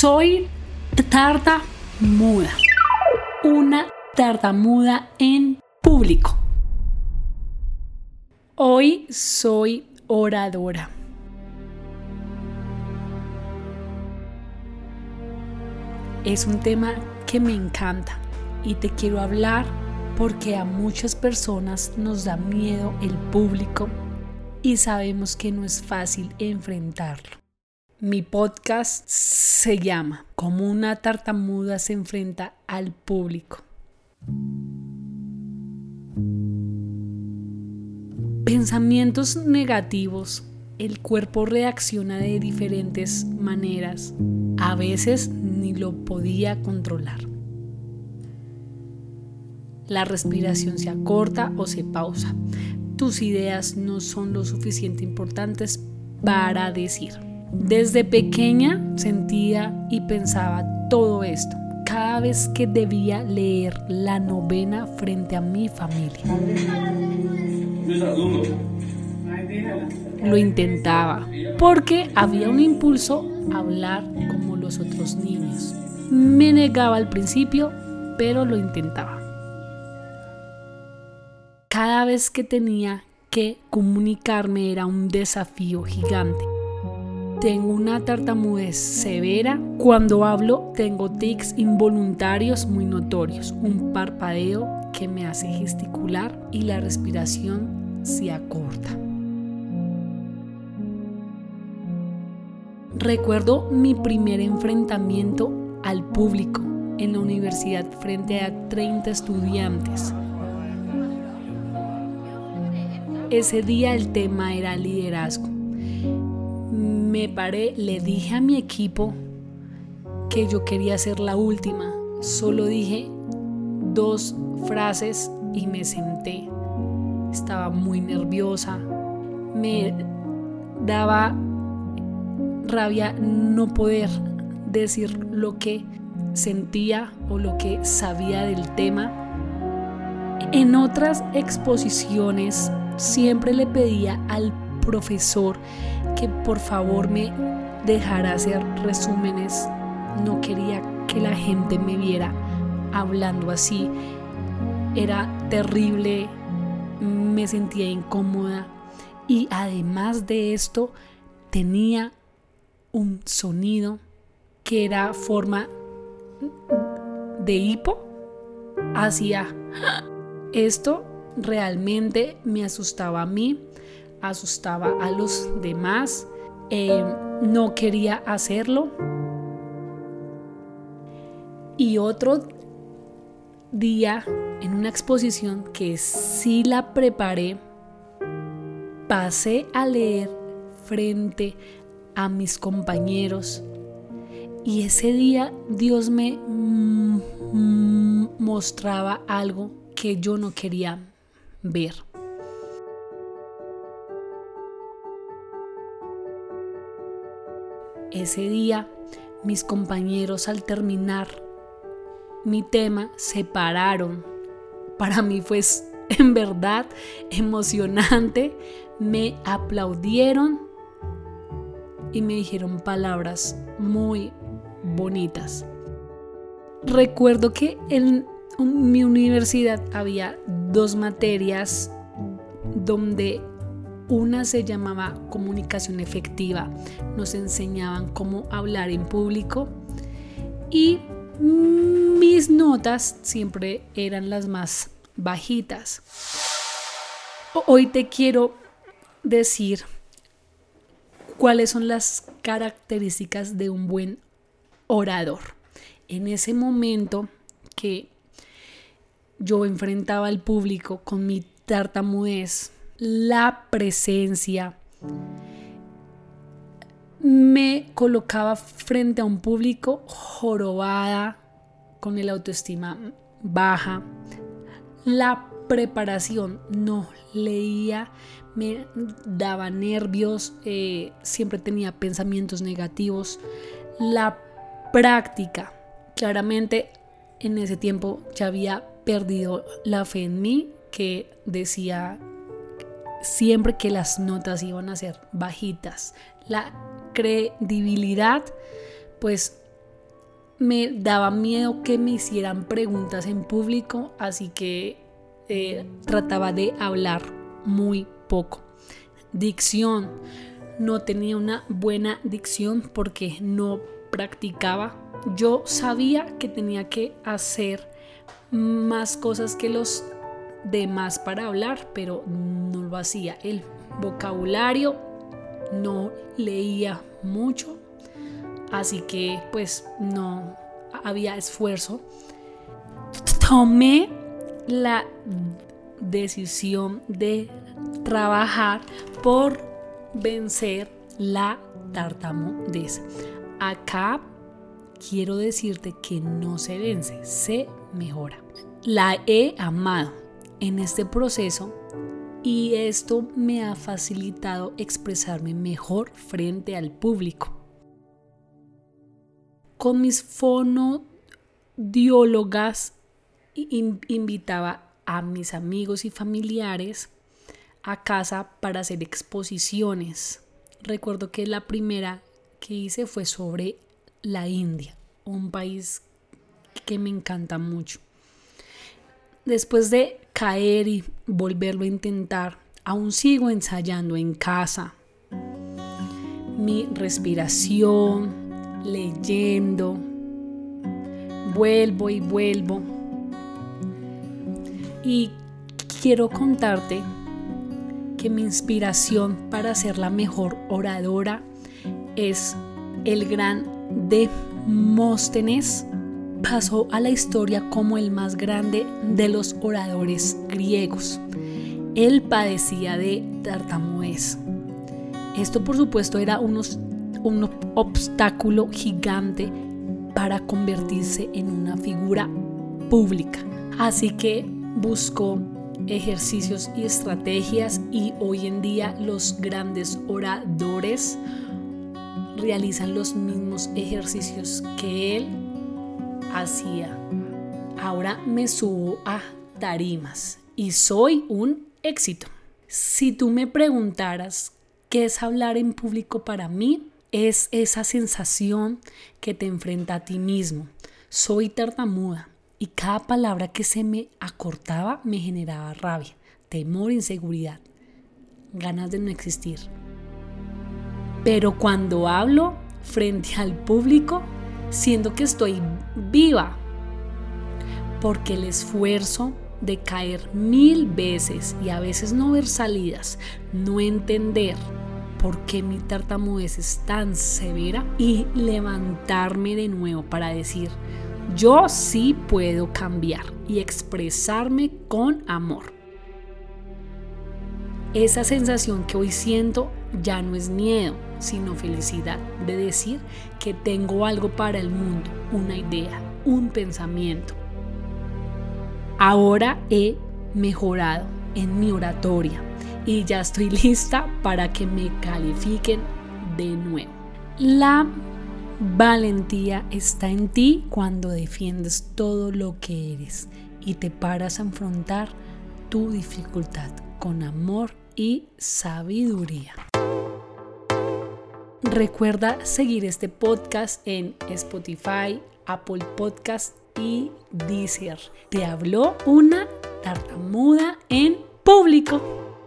Soy tartamuda. Una tartamuda en público. Hoy soy oradora. Es un tema que me encanta y te quiero hablar porque a muchas personas nos da miedo el público y sabemos que no es fácil enfrentarlo. Mi podcast se llama Como una tartamuda se enfrenta al público. Pensamientos negativos. El cuerpo reacciona de diferentes maneras. A veces ni lo podía controlar. La respiración se acorta o se pausa. Tus ideas no son lo suficiente importantes para decir. Desde pequeña sentía y pensaba todo esto cada vez que debía leer la novena frente a mi familia. Lo intentaba porque había un impulso a hablar como los otros niños. Me negaba al principio, pero lo intentaba. Cada vez que tenía que comunicarme era un desafío gigante. Tengo una tartamudez severa. Cuando hablo tengo tics involuntarios muy notorios, un parpadeo que me hace gesticular y la respiración se acorta. Recuerdo mi primer enfrentamiento al público en la universidad frente a 30 estudiantes. Ese día el tema era liderazgo me paré, le dije a mi equipo que yo quería ser la última. Solo dije dos frases y me senté. Estaba muy nerviosa. Me daba rabia no poder decir lo que sentía o lo que sabía del tema. En otras exposiciones siempre le pedía al profesor que por favor me dejara hacer resúmenes. No quería que la gente me viera hablando así. Era terrible, me sentía incómoda y además de esto tenía un sonido que era forma de hipo. Hacía esto realmente me asustaba a mí asustaba a los demás, eh, no quería hacerlo. Y otro día, en una exposición que sí la preparé, pasé a leer frente a mis compañeros. Y ese día Dios me mostraba algo que yo no quería ver. Ese día, mis compañeros al terminar mi tema se pararon. Para mí fue en verdad emocionante. Me aplaudieron y me dijeron palabras muy bonitas. Recuerdo que en mi universidad había dos materias donde una se llamaba comunicación efectiva. Nos enseñaban cómo hablar en público y mis notas siempre eran las más bajitas. Hoy te quiero decir cuáles son las características de un buen orador. En ese momento que yo enfrentaba al público con mi tartamudez, la presencia. Me colocaba frente a un público jorobada, con el autoestima baja. La preparación no leía, me daba nervios, eh, siempre tenía pensamientos negativos. La práctica, claramente en ese tiempo ya había perdido la fe en mí, que decía siempre que las notas iban a ser bajitas. La credibilidad, pues me daba miedo que me hicieran preguntas en público, así que eh, trataba de hablar muy poco. Dicción. No tenía una buena dicción porque no practicaba. Yo sabía que tenía que hacer más cosas que los demás para hablar, pero no lo hacía. El vocabulario no leía mucho, así que pues no había esfuerzo. Tomé la decisión de trabajar por vencer la tartamudez. Acá quiero decirte que no se vence, se mejora. La he amado en este proceso y esto me ha facilitado expresarme mejor frente al público. Con mis fonodiólogas invitaba a mis amigos y familiares a casa para hacer exposiciones. Recuerdo que la primera que hice fue sobre la India, un país que me encanta mucho. Después de caer y volverlo a intentar, aún sigo ensayando en casa. Mi respiración, leyendo, vuelvo y vuelvo. Y quiero contarte que mi inspiración para ser la mejor oradora es el gran Demóstenes pasó a la historia como el más grande de los oradores griegos. Él padecía de tartamudez. Esto por supuesto era un obstáculo gigante para convertirse en una figura pública. Así que buscó ejercicios y estrategias y hoy en día los grandes oradores realizan los mismos ejercicios que él hacía. Ahora me subo a tarimas y soy un éxito. Si tú me preguntaras qué es hablar en público para mí, es esa sensación que te enfrenta a ti mismo. Soy tartamuda y cada palabra que se me acortaba me generaba rabia, temor, inseguridad, ganas de no existir. Pero cuando hablo frente al público, siento que estoy viva, porque el esfuerzo de caer mil veces y a veces no ver salidas, no entender por qué mi tartamudez es tan severa y levantarme de nuevo para decir, yo sí puedo cambiar y expresarme con amor. Esa sensación que hoy siento ya no es miedo, sino felicidad de decir que tengo algo para el mundo, una idea, un pensamiento. Ahora he mejorado en mi oratoria y ya estoy lista para que me califiquen de nuevo. La valentía está en ti cuando defiendes todo lo que eres y te paras a enfrentar tu dificultad con amor y sabiduría. Recuerda seguir este podcast en Spotify, Apple Podcast y Deezer. Te habló una tartamuda en público.